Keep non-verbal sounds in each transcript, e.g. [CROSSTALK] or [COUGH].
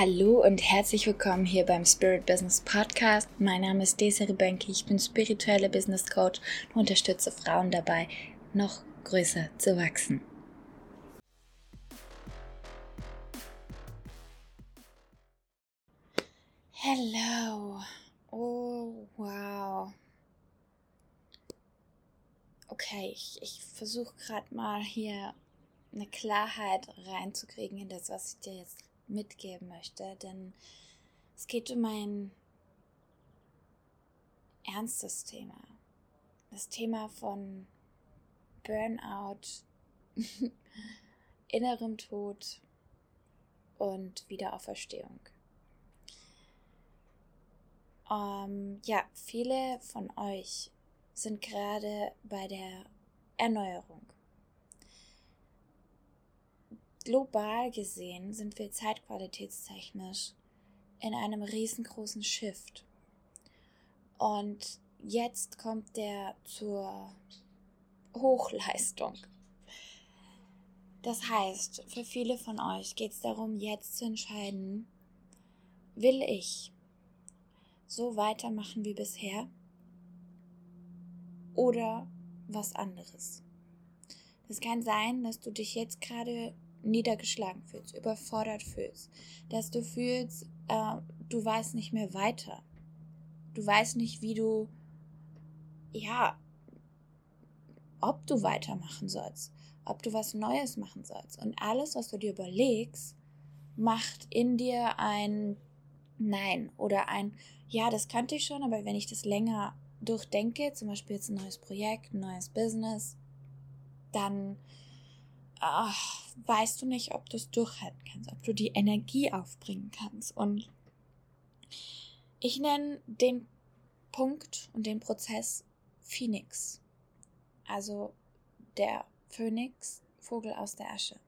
Hallo und herzlich willkommen hier beim Spirit Business Podcast. Mein Name ist Desiree Benke, ich bin spirituelle Business Coach und unterstütze Frauen dabei, noch größer zu wachsen. Hello. Oh, wow. Okay, ich, ich versuche gerade mal hier eine Klarheit reinzukriegen in das, was ich dir jetzt mitgeben möchte, denn es geht um ein ernstes Thema. Das Thema von Burnout, [LAUGHS] innerem Tod und Wiederauferstehung. Ähm, ja, viele von euch sind gerade bei der Erneuerung global gesehen sind wir zeitqualitätstechnisch in einem riesengroßen Shift. Und jetzt kommt der zur Hochleistung. Das heißt, für viele von euch geht es darum, jetzt zu entscheiden, will ich so weitermachen wie bisher oder was anderes. Es kann sein, dass du dich jetzt gerade niedergeschlagen fühlst, überfordert fühlst, dass du fühlst, äh, du weißt nicht mehr weiter. Du weißt nicht, wie du, ja, ob du weitermachen sollst, ob du was Neues machen sollst. Und alles, was du dir überlegst, macht in dir ein Nein oder ein Ja, das kannte ich schon, aber wenn ich das länger durchdenke, zum Beispiel jetzt ein neues Projekt, ein neues Business, dann ach, weißt du nicht, ob du es durchhalten kannst, ob du die Energie aufbringen kannst. Und ich nenne den Punkt und den Prozess Phoenix. Also der Phönix, Vogel aus der Asche.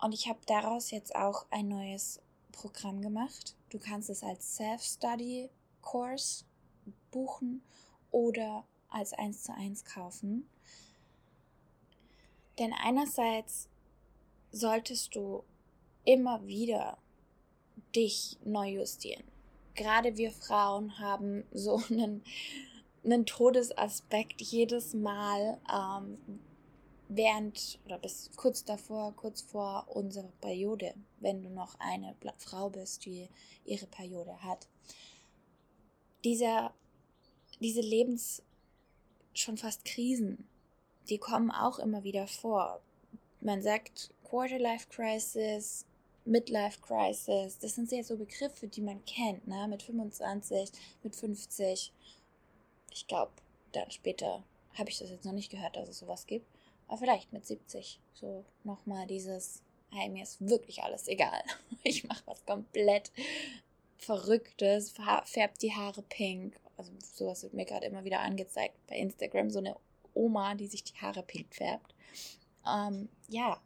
Und ich habe daraus jetzt auch ein neues Programm gemacht. Du kannst es als Self-Study-Course buchen oder als 1 zu 1 kaufen. Denn einerseits solltest du immer wieder dich neu justieren. Gerade wir Frauen haben so [LAUGHS] einen, einen Todesaspekt jedes Mal ähm, während oder bis kurz davor, kurz vor unserer Periode, wenn du noch eine Frau bist, die ihre Periode hat. Dieser, diese Lebens schon fast Krisen, die kommen auch immer wieder vor. Man sagt Quarter-Life Crisis, Midlife Crisis, das sind sehr so Begriffe, die man kennt, ne? Mit 25, mit 50. Ich glaube, dann später habe ich das jetzt noch nicht gehört, dass es sowas gibt. Aber vielleicht mit 70. So nochmal dieses, hey, mir ist wirklich alles egal. [LAUGHS] Ich mache was komplett Verrücktes, färbt die Haare pink. Also sowas wird mir gerade immer wieder angezeigt bei Instagram. So eine Oma, die sich die Haare pink färbt. Ähm, ja,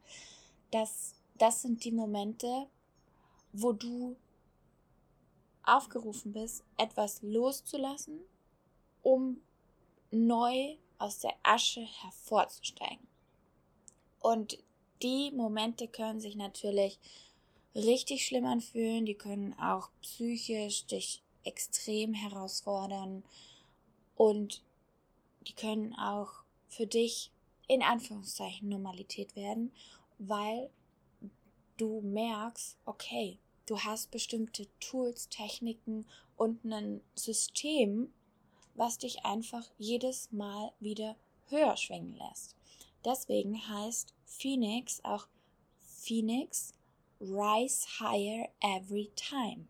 das, das sind die Momente, wo du aufgerufen bist, etwas loszulassen, um neu aus der Asche hervorzusteigen. Und die Momente können sich natürlich richtig schlimm anfühlen, die können auch psychisch dich extrem herausfordern und die können auch für dich in Anführungszeichen Normalität werden, weil du merkst, okay, du hast bestimmte Tools, Techniken und ein System, was dich einfach jedes Mal wieder höher schwingen lässt. Deswegen heißt Phoenix auch Phoenix Rise Higher Every Time.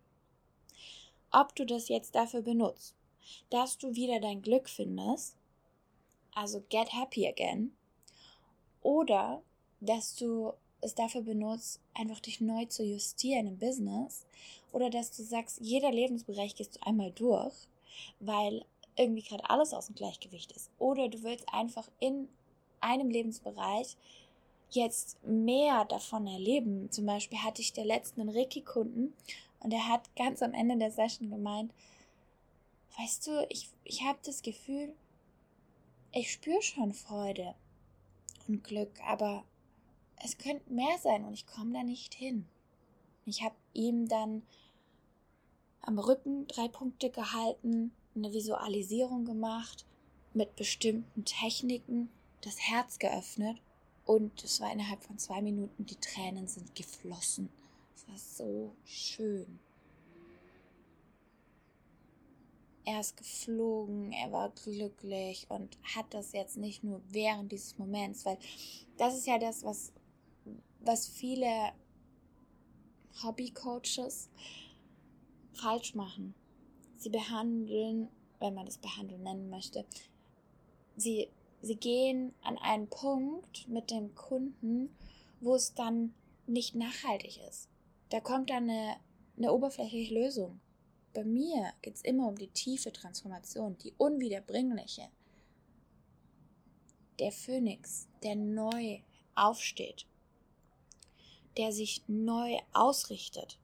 Ob du das jetzt dafür benutzt, dass du wieder dein Glück findest, also get happy again, oder dass du es dafür benutzt, einfach dich neu zu justieren im Business, oder dass du sagst, jeder Lebensbereich gehst du einmal durch, weil irgendwie gerade alles aus dem Gleichgewicht ist. Oder du willst einfach in einem Lebensbereich jetzt mehr davon erleben. Zum Beispiel hatte ich der letzten einen Reiki-Kunden und er hat ganz am Ende der Session gemeint, weißt du, ich, ich habe das Gefühl, ich spüre schon Freude und Glück, aber es könnte mehr sein und ich komme da nicht hin. Ich habe ihm dann am Rücken drei Punkte gehalten, eine Visualisierung gemacht, mit bestimmten Techniken das Herz geöffnet und es war innerhalb von zwei Minuten, die Tränen sind geflossen. Es war so schön. Er ist geflogen, er war glücklich und hat das jetzt nicht nur während dieses Moments, weil das ist ja das, was, was viele Hobbycoaches falsch machen. Sie behandeln, wenn man das behandeln nennen möchte, sie, sie gehen an einen Punkt mit dem Kunden, wo es dann nicht nachhaltig ist. Da kommt dann eine, eine oberflächliche Lösung. Bei mir geht es immer um die tiefe Transformation, die unwiederbringliche. Der Phönix, der neu aufsteht, der sich neu ausrichtet.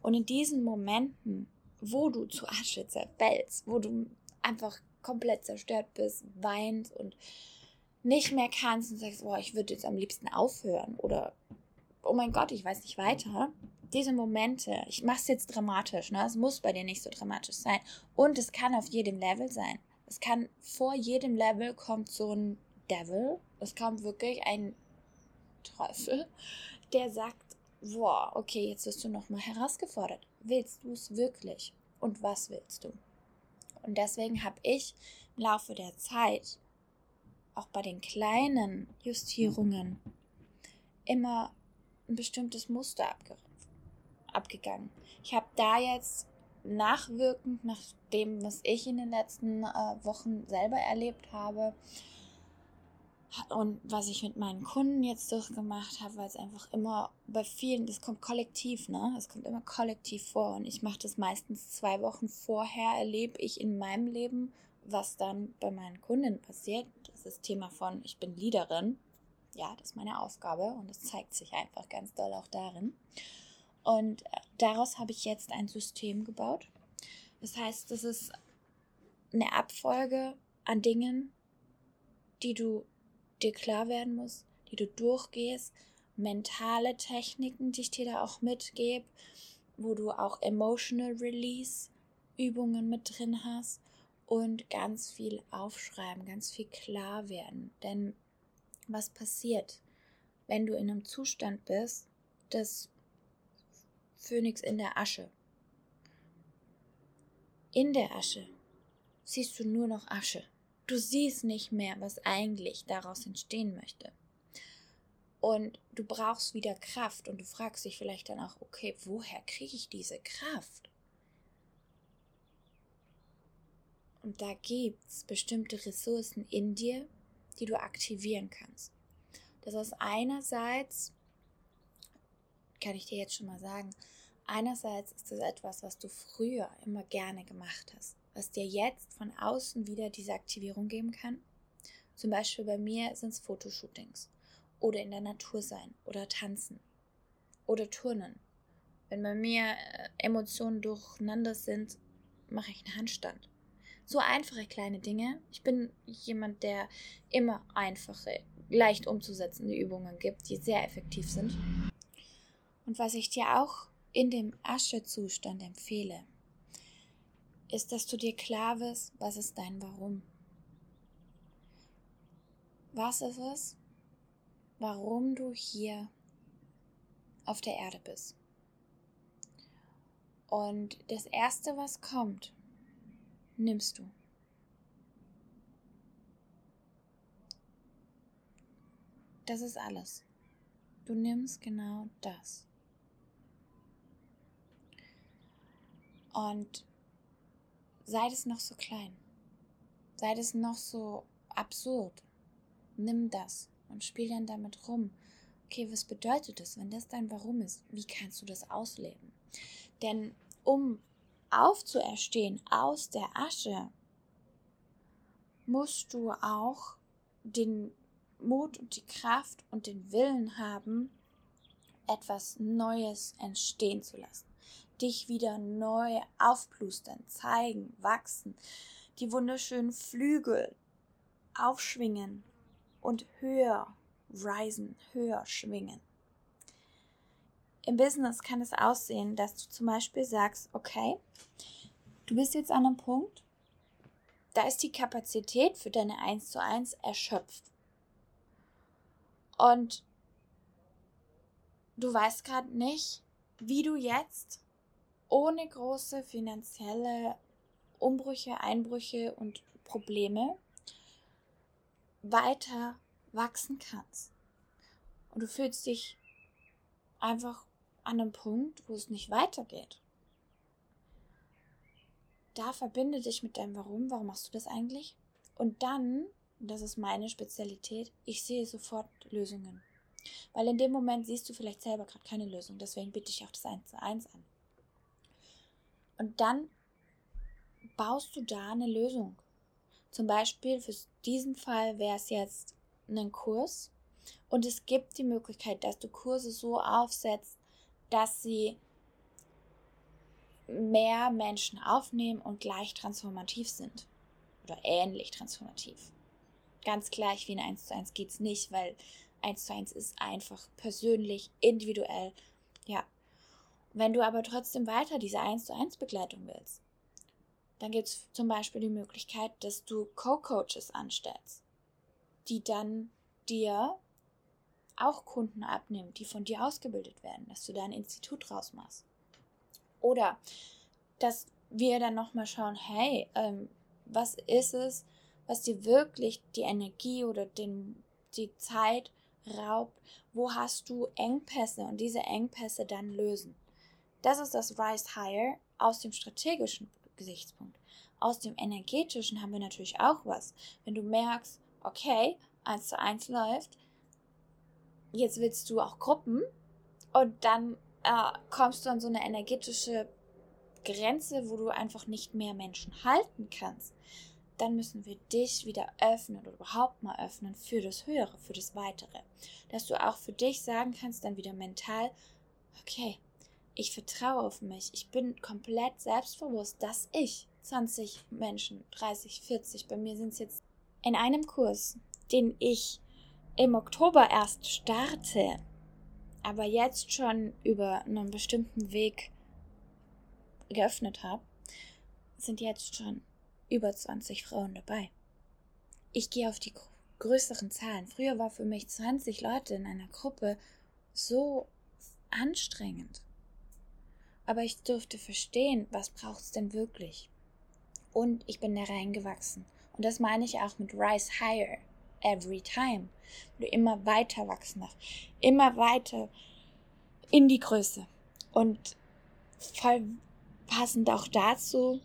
Und in diesen Momenten, wo du zu Asche zerfällst, wo du einfach komplett zerstört bist, weinst und nicht mehr kannst und sagst, boah, ich würde jetzt am liebsten aufhören oder oh mein Gott, ich weiß nicht weiter. Diese Momente, ich mache es jetzt dramatisch, ne? Es muss bei dir nicht so dramatisch sein. Und es kann auf jedem Level sein. Es kann vor jedem Level kommt so ein Devil. Es kommt wirklich ein Teufel, der sagt, boah, okay, jetzt wirst du nochmal herausgefordert. Willst du es wirklich? Und was willst du? Und deswegen habe ich im Laufe der Zeit, auch bei den kleinen Justierungen, immer ein bestimmtes Muster abgegangen. Ich habe da jetzt nachwirkend nach dem, was ich in den letzten äh, Wochen selber erlebt habe, und was ich mit meinen Kunden jetzt durchgemacht habe, weil es einfach immer bei vielen, das kommt kollektiv, ne? Es kommt immer kollektiv vor und ich mache das meistens zwei Wochen vorher, erlebe ich in meinem Leben, was dann bei meinen Kunden passiert. Das ist Thema von, ich bin Leaderin. Ja, das ist meine Aufgabe und das zeigt sich einfach ganz doll auch darin. Und äh, daraus habe ich jetzt ein System gebaut. Das heißt, das ist eine Abfolge an Dingen, die du dir klar werden muss, die du durchgehst, mentale Techniken, die ich dir da auch mitgebe, wo du auch Emotional Release Übungen mit drin hast und ganz viel aufschreiben, ganz viel klar werden. Denn was passiert, wenn du in einem Zustand bist, des Phönix in der Asche? In der Asche siehst du nur noch Asche. Du siehst nicht mehr, was eigentlich daraus entstehen möchte. Und du brauchst wieder Kraft und du fragst dich vielleicht dann auch, okay, woher kriege ich diese Kraft? Und da gibt es bestimmte Ressourcen in dir, die du aktivieren kannst. Das ist einerseits, kann ich dir jetzt schon mal sagen, einerseits ist das etwas, was du früher immer gerne gemacht hast was dir jetzt von außen wieder diese Aktivierung geben kann. Zum Beispiel bei mir sind es Fotoshootings oder in der Natur sein oder tanzen oder turnen. Wenn bei mir äh, Emotionen durcheinander sind, mache ich einen Handstand. So einfache kleine Dinge. Ich bin jemand, der immer einfache, leicht umzusetzende Übungen gibt, die sehr effektiv sind. Und was ich dir auch in dem Aschezustand empfehle, ist, dass du dir klar wirst, was ist dein Warum. Was ist es, warum du hier auf der Erde bist? Und das Erste, was kommt, nimmst du. Das ist alles. Du nimmst genau das. Und sei es noch so klein, sei es noch so absurd, nimm das und spiel dann damit rum. Okay, was bedeutet das, wenn das dein Warum ist? Wie kannst du das ausleben? Denn um aufzuerstehen aus der Asche, musst du auch den Mut und die Kraft und den Willen haben, etwas Neues entstehen zu lassen dich wieder neu aufplustern, zeigen, wachsen, die wunderschönen Flügel aufschwingen und höher risen, höher schwingen. im Business kann es aussehen, dass du zum Beispiel sagst, okay, du bist jetzt an einem Punkt, da ist die Kapazität für deine 1 zu 1 erschöpft. Und du weißt gerade nicht, wie du jetzt ohne große finanzielle Umbrüche, Einbrüche und Probleme weiter wachsen kannst. Und du fühlst dich einfach an einem Punkt, wo es nicht weitergeht. Da verbinde dich mit deinem Warum. Warum machst du das eigentlich? Und dann, das ist meine Spezialität, ich sehe sofort Lösungen. Weil in dem Moment siehst du vielleicht selber gerade keine Lösung. Deswegen bitte ich auch das 1 zu 1 an. Und dann baust du da eine Lösung. Zum Beispiel für diesen Fall wäre es jetzt ein Kurs. Und es gibt die Möglichkeit, dass du Kurse so aufsetzt, dass sie mehr Menschen aufnehmen und gleich transformativ sind. Oder ähnlich transformativ. Ganz gleich wie ein 1 zu 1 geht es nicht, weil 1 zu 1 ist einfach persönlich, individuell. Ja. Wenn du aber trotzdem weiter diese 1 zu 1 Begleitung willst, dann gibt es zum Beispiel die Möglichkeit, dass du Co-Coaches anstellst, die dann dir auch Kunden abnehmen, die von dir ausgebildet werden, dass du da ein Institut draus machst. Oder dass wir dann nochmal schauen, hey, ähm, was ist es, was dir wirklich die Energie oder den, die Zeit raubt, wo hast du Engpässe und diese Engpässe dann lösen. Das ist das Rise Higher aus dem strategischen Gesichtspunkt. Aus dem energetischen haben wir natürlich auch was. Wenn du merkst, okay, eins zu eins läuft, jetzt willst du auch Gruppen und dann äh, kommst du an so eine energetische Grenze, wo du einfach nicht mehr Menschen halten kannst, dann müssen wir dich wieder öffnen oder überhaupt mal öffnen für das Höhere, für das Weitere. Dass du auch für dich sagen kannst, dann wieder mental, okay, ich vertraue auf mich, ich bin komplett selbstbewusst, dass ich 20 Menschen, 30, 40, bei mir sind es jetzt in einem Kurs, den ich im Oktober erst starte, aber jetzt schon über einen bestimmten Weg geöffnet habe, sind jetzt schon über 20 Frauen dabei. Ich gehe auf die größeren Zahlen. Früher war für mich 20 Leute in einer Gruppe so anstrengend. Aber ich durfte verstehen, was braucht es denn wirklich. Und ich bin da reingewachsen. Und das meine ich auch mit Rise Higher every time. Du immer weiter wachsen darfst. Immer weiter in die Größe. Und voll passend auch dazu,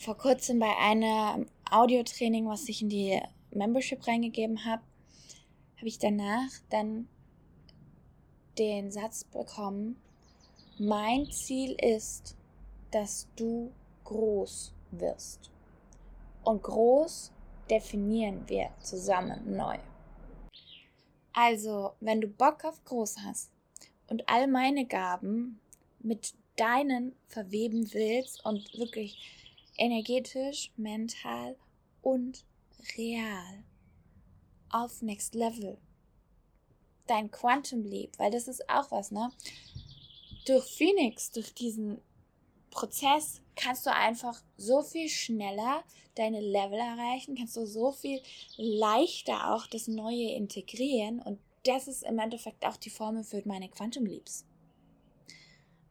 vor kurzem bei einem Audiotraining, was ich in die Membership reingegeben habe, habe ich danach dann den Satz bekommen, mein Ziel ist, dass du groß wirst. Und groß definieren wir zusammen neu. Also, wenn du Bock auf groß hast und all meine Gaben mit deinen verweben willst und wirklich energetisch, mental und real auf Next Level. Dein Quantum Leap, weil das ist auch was, ne? Durch Phoenix, durch diesen Prozess kannst du einfach so viel schneller deine Level erreichen, kannst du so viel leichter auch das Neue integrieren und das ist im Endeffekt auch die Formel für meine Quantum Leaps.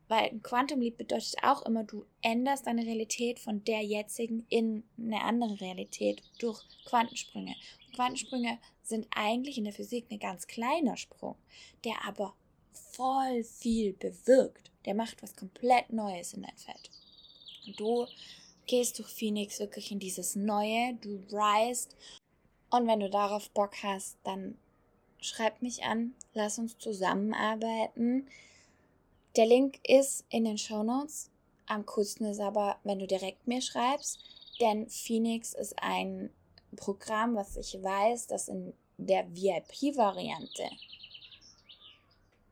Weil ein Quantum Leap bedeutet auch immer, du änderst deine Realität von der jetzigen in eine andere Realität durch Quantensprünge. Und Quantensprünge sind eigentlich in der Physik ein ganz kleiner Sprung, der aber voll viel bewirkt. Der macht was komplett Neues in dein Feld. Und du gehst durch Phoenix wirklich in dieses Neue, du rise. Und wenn du darauf Bock hast, dann schreib mich an, lass uns zusammenarbeiten. Der Link ist in den Show Notes. Am coolsten ist aber, wenn du direkt mir schreibst, denn Phoenix ist ein Programm, was ich weiß, das in der VIP-Variante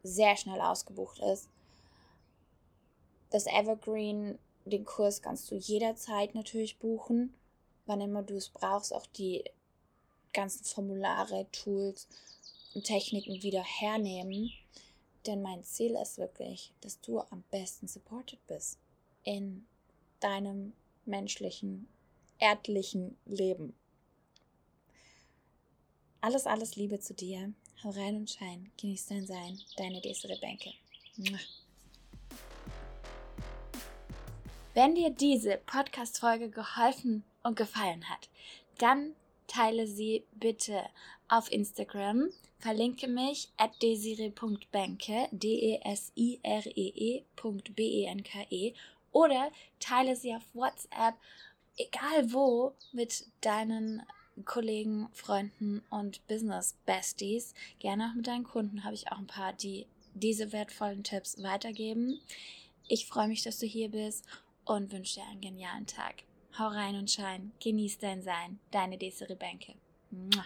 sehr schnell ausgebucht ist. Das Evergreen, den Kurs kannst du jederzeit natürlich buchen, wann immer du es brauchst, auch die ganzen Formulare, Tools und Techniken wieder hernehmen Denn mein Ziel ist wirklich, dass du am besten supported bist in deinem menschlichen, erdlichen Leben. Alles, alles Liebe zu dir. Hau rein und schein. Genieß dein Sein. Deine Desiree Bänke. Wenn dir diese Podcast-Folge geholfen und gefallen hat, dann teile sie bitte auf Instagram. Verlinke mich at desire.benke, D-E-S-I-R-E-E.B-E-N-K-E oder teile sie auf WhatsApp, egal wo, mit deinen Kollegen, Freunden und Business Besties. Gerne auch mit deinen Kunden habe ich auch ein paar, die diese wertvollen Tipps weitergeben. Ich freue mich, dass du hier bist und wünsche dir einen genialen Tag. Hau rein und schein, genieß dein Sein. Deine Desiree Bänke. Mua.